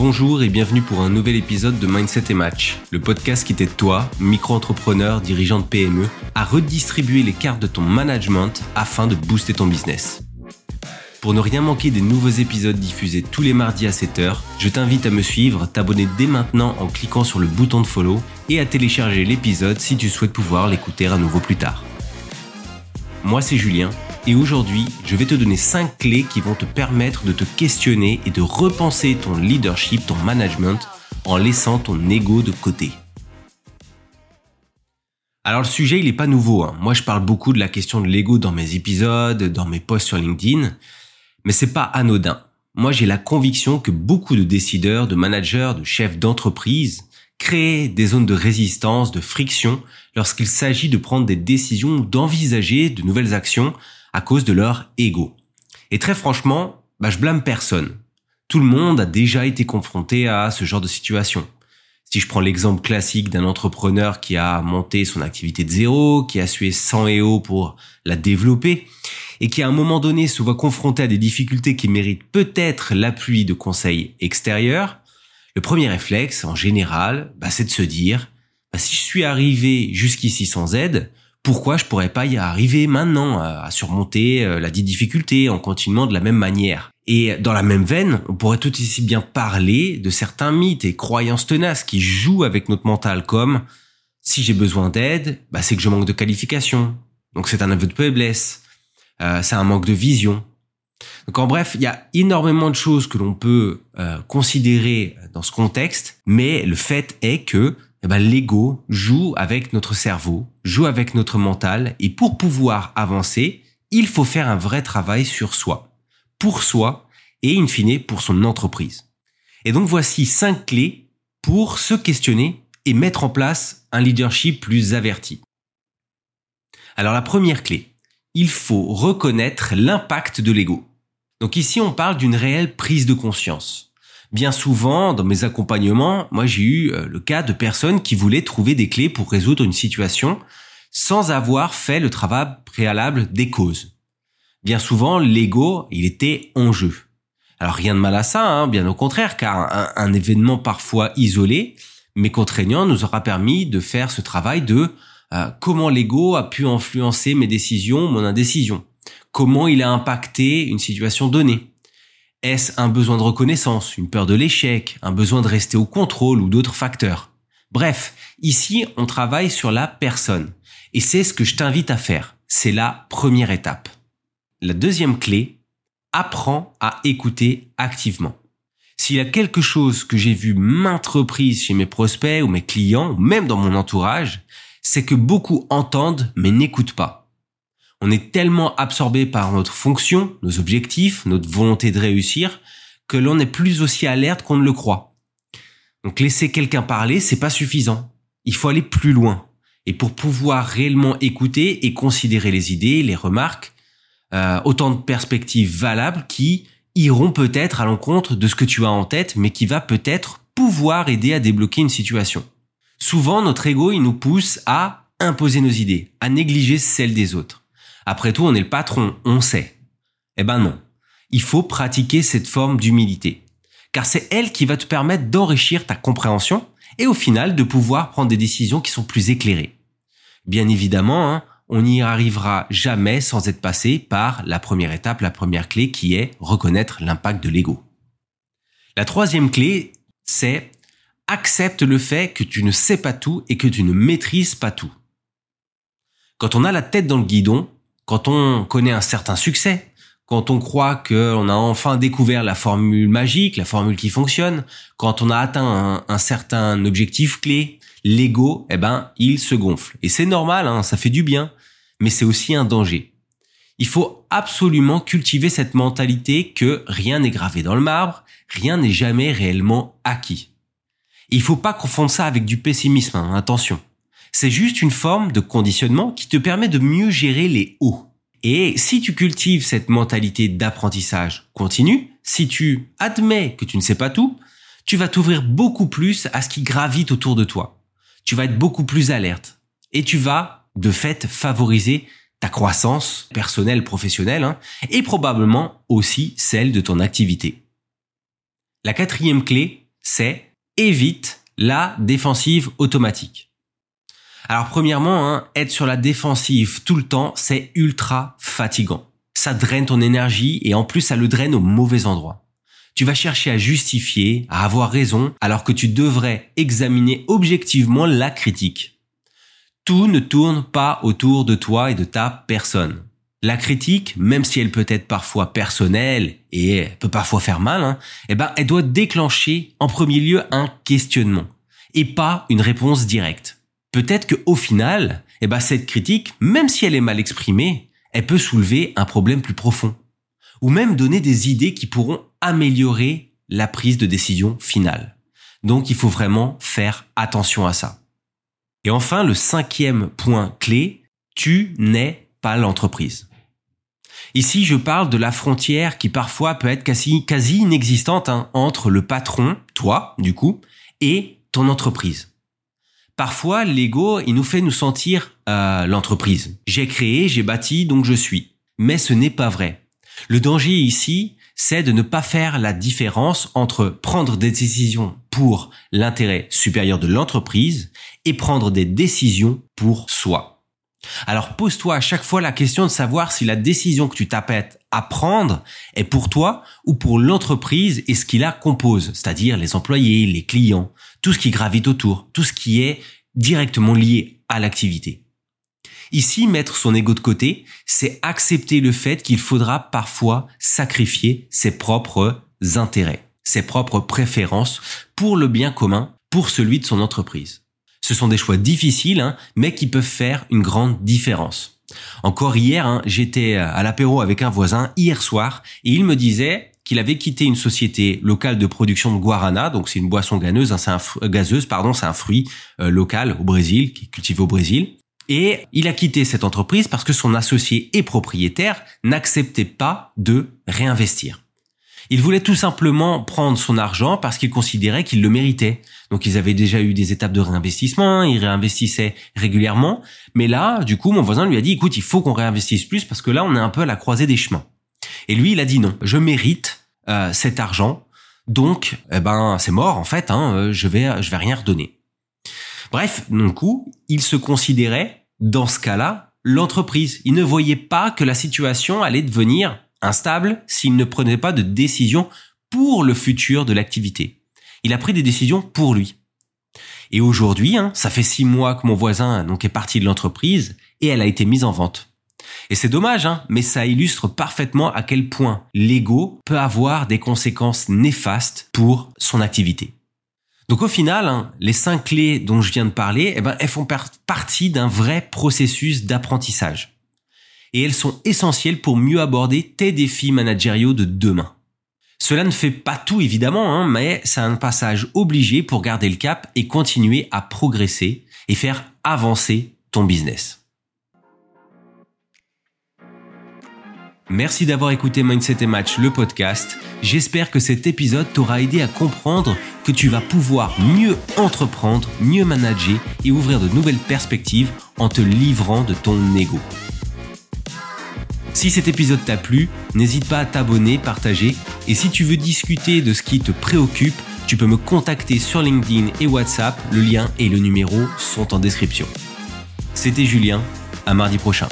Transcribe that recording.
Bonjour et bienvenue pour un nouvel épisode de Mindset et Match, le podcast qui t'aide toi, micro-entrepreneur, dirigeant de PME, à redistribuer les cartes de ton management afin de booster ton business. Pour ne rien manquer des nouveaux épisodes diffusés tous les mardis à 7h, je t'invite à me suivre, t'abonner dès maintenant en cliquant sur le bouton de follow et à télécharger l'épisode si tu souhaites pouvoir l'écouter à nouveau plus tard. Moi c'est Julien et aujourd'hui je vais te donner 5 clés qui vont te permettre de te questionner et de repenser ton leadership, ton management en laissant ton ego de côté. Alors le sujet il n'est pas nouveau, hein. moi je parle beaucoup de la question de l'ego dans mes épisodes, dans mes posts sur LinkedIn, mais c'est pas anodin. Moi, j'ai la conviction que beaucoup de décideurs, de managers, de chefs d'entreprise créent des zones de résistance, de friction lorsqu'il s'agit de prendre des décisions d'envisager de nouvelles actions à cause de leur ego. Et très franchement, bah, je blâme personne. Tout le monde a déjà été confronté à ce genre de situation. Si je prends l'exemple classique d'un entrepreneur qui a monté son activité de zéro, qui a sué 100 EO pour la développer, et qui à un moment donné se voit confronté à des difficultés qui méritent peut-être l'appui de conseils extérieurs, le premier réflexe, en général, bah, c'est de se dire, bah, si je suis arrivé jusqu'ici sans aide, pourquoi je pourrais pas y arriver maintenant à surmonter euh, la difficulté en continuant de la même manière Et dans la même veine, on pourrait tout aussi bien parler de certains mythes et croyances tenaces qui jouent avec notre mental comme si j'ai besoin d'aide, bah, c'est que je manque de qualification. Donc c'est un aveu de faiblesse. Euh, c'est un manque de vision. Donc en bref, il y a énormément de choses que l'on peut euh, considérer dans ce contexte, mais le fait est que eh ben, l'ego joue avec notre cerveau, joue avec notre mental, et pour pouvoir avancer, il faut faire un vrai travail sur soi, pour soi, et in fine pour son entreprise. Et donc voici cinq clés pour se questionner et mettre en place un leadership plus averti. Alors la première clé, il faut reconnaître l'impact de l'ego. Donc ici, on parle d'une réelle prise de conscience. Bien souvent, dans mes accompagnements, moi j'ai eu euh, le cas de personnes qui voulaient trouver des clés pour résoudre une situation sans avoir fait le travail préalable des causes. Bien souvent, l'ego, il était en jeu. Alors rien de mal à ça, hein, bien au contraire, car un, événement parfois isolé, mais contraignant, nous aura permis de faire ce travail de euh, comment l'ego a pu influencer mes décisions, mon indécision, comment il a impacté une situation donnée. Est-ce un besoin de reconnaissance, une peur de l'échec, un besoin de rester au contrôle ou d'autres facteurs? Bref, ici, on travaille sur la personne. Et c'est ce que je t'invite à faire. C'est la première étape. La deuxième clé, apprends à écouter activement. S'il y a quelque chose que j'ai vu maintes reprises chez mes prospects ou mes clients, même dans mon entourage, c'est que beaucoup entendent mais n'écoutent pas. On est tellement absorbé par notre fonction, nos objectifs, notre volonté de réussir, que l'on n'est plus aussi alerte qu'on ne le croit. Donc laisser quelqu'un parler, c'est pas suffisant. Il faut aller plus loin. Et pour pouvoir réellement écouter et considérer les idées, les remarques, euh, autant de perspectives valables qui iront peut-être à l'encontre de ce que tu as en tête, mais qui va peut-être pouvoir aider à débloquer une situation. Souvent, notre ego, il nous pousse à imposer nos idées, à négliger celles des autres. Après tout, on est le patron, on sait. Eh ben non. Il faut pratiquer cette forme d'humilité. Car c'est elle qui va te permettre d'enrichir ta compréhension et au final de pouvoir prendre des décisions qui sont plus éclairées. Bien évidemment, hein, on n'y arrivera jamais sans être passé par la première étape, la première clé qui est reconnaître l'impact de l'ego. La troisième clé, c'est accepte le fait que tu ne sais pas tout et que tu ne maîtrises pas tout. Quand on a la tête dans le guidon, quand on connaît un certain succès, quand on croit qu'on a enfin découvert la formule magique, la formule qui fonctionne, quand on a atteint un, certain objectif clé, l'ego, eh ben, il se gonfle. Et c'est normal, hein, ça fait du bien, mais c'est aussi un danger. Il faut absolument cultiver cette mentalité que rien n'est gravé dans le marbre, rien n'est jamais réellement acquis. Il faut pas confondre ça avec du pessimisme, hein, attention. C'est juste une forme de conditionnement qui te permet de mieux gérer les hauts. Et si tu cultives cette mentalité d'apprentissage continu, si tu admets que tu ne sais pas tout, tu vas t'ouvrir beaucoup plus à ce qui gravite autour de toi. Tu vas être beaucoup plus alerte. Et tu vas, de fait, favoriser ta croissance personnelle, professionnelle, hein, et probablement aussi celle de ton activité. La quatrième clé, c'est évite la défensive automatique. Alors premièrement, hein, être sur la défensive tout le temps, c'est ultra fatigant. Ça draine ton énergie et en plus ça le draine au mauvais endroit. Tu vas chercher à justifier, à avoir raison, alors que tu devrais examiner objectivement la critique. Tout ne tourne pas autour de toi et de ta personne. La critique, même si elle peut être parfois personnelle et peut parfois faire mal, hein, eh ben, elle doit déclencher en premier lieu un questionnement et pas une réponse directe. Peut-être que au final, eh ben, cette critique, même si elle est mal exprimée, elle peut soulever un problème plus profond ou même donner des idées qui pourront améliorer la prise de décision finale. Donc il faut vraiment faire attention à ça. Et enfin, le cinquième point clé, tu n'es pas l'entreprise. Ici, je parle de la frontière qui parfois peut être quasi, quasi inexistante hein, entre le patron, toi, du coup, et ton entreprise. Parfois, l'ego, il nous fait nous sentir euh, l'entreprise. J'ai créé, j'ai bâti, donc je suis. Mais ce n'est pas vrai. Le danger ici, c'est de ne pas faire la différence entre prendre des décisions pour l'intérêt supérieur de l'entreprise et prendre des décisions pour soi. Alors pose-toi à chaque fois la question de savoir si la décision que tu t'apprêtes à prendre est pour toi ou pour l'entreprise et ce qui la compose, c'est-à-dire les employés, les clients, tout ce qui gravite autour, tout ce qui est directement lié à l'activité. Ici, mettre son ego de côté, c'est accepter le fait qu'il faudra parfois sacrifier ses propres intérêts, ses propres préférences pour le bien commun, pour celui de son entreprise. Ce sont des choix difficiles, hein, mais qui peuvent faire une grande différence. Encore hier, hein, j'étais à l'apéro avec un voisin hier soir et il me disait qu'il avait quitté une société locale de production de guarana, donc c'est une boisson ganeuse, hein, un gazeuse, pardon, c'est un fruit euh, local au Brésil qui est cultivé au Brésil. Et il a quitté cette entreprise parce que son associé et propriétaire n'acceptait pas de réinvestir. Il voulait tout simplement prendre son argent parce qu'il considérait qu'il le méritait. Donc ils avaient déjà eu des étapes de réinvestissement, ils réinvestissaient régulièrement. Mais là, du coup, mon voisin lui a dit, écoute, il faut qu'on réinvestisse plus parce que là, on est un peu à la croisée des chemins. Et lui, il a dit non, je mérite euh, cet argent. Donc, eh ben, c'est mort en fait. Hein, euh, je vais, je vais rien redonner. Bref, d'un coup, il se considérait, dans ce cas-là, l'entreprise. Il ne voyait pas que la situation allait devenir instable s'il ne prenait pas de décision pour le futur de l'activité. Il a pris des décisions pour lui. Et aujourd'hui, hein, ça fait six mois que mon voisin donc est parti de l'entreprise et elle a été mise en vente. Et c'est dommage, hein, mais ça illustre parfaitement à quel point l'ego peut avoir des conséquences néfastes pour son activité. Donc au final, hein, les cinq clés dont je viens de parler, eh ben, elles font partie d'un vrai processus d'apprentissage. Et elles sont essentielles pour mieux aborder tes défis managériaux de demain. Cela ne fait pas tout évidemment, hein, mais c'est un passage obligé pour garder le cap et continuer à progresser et faire avancer ton business. Merci d'avoir écouté Mindset et Match, le podcast. J'espère que cet épisode t'aura aidé à comprendre que tu vas pouvoir mieux entreprendre, mieux manager et ouvrir de nouvelles perspectives en te livrant de ton ego. Si cet épisode t'a plu, n'hésite pas à t'abonner, partager et si tu veux discuter de ce qui te préoccupe, tu peux me contacter sur LinkedIn et WhatsApp, le lien et le numéro sont en description. C'était Julien, à mardi prochain.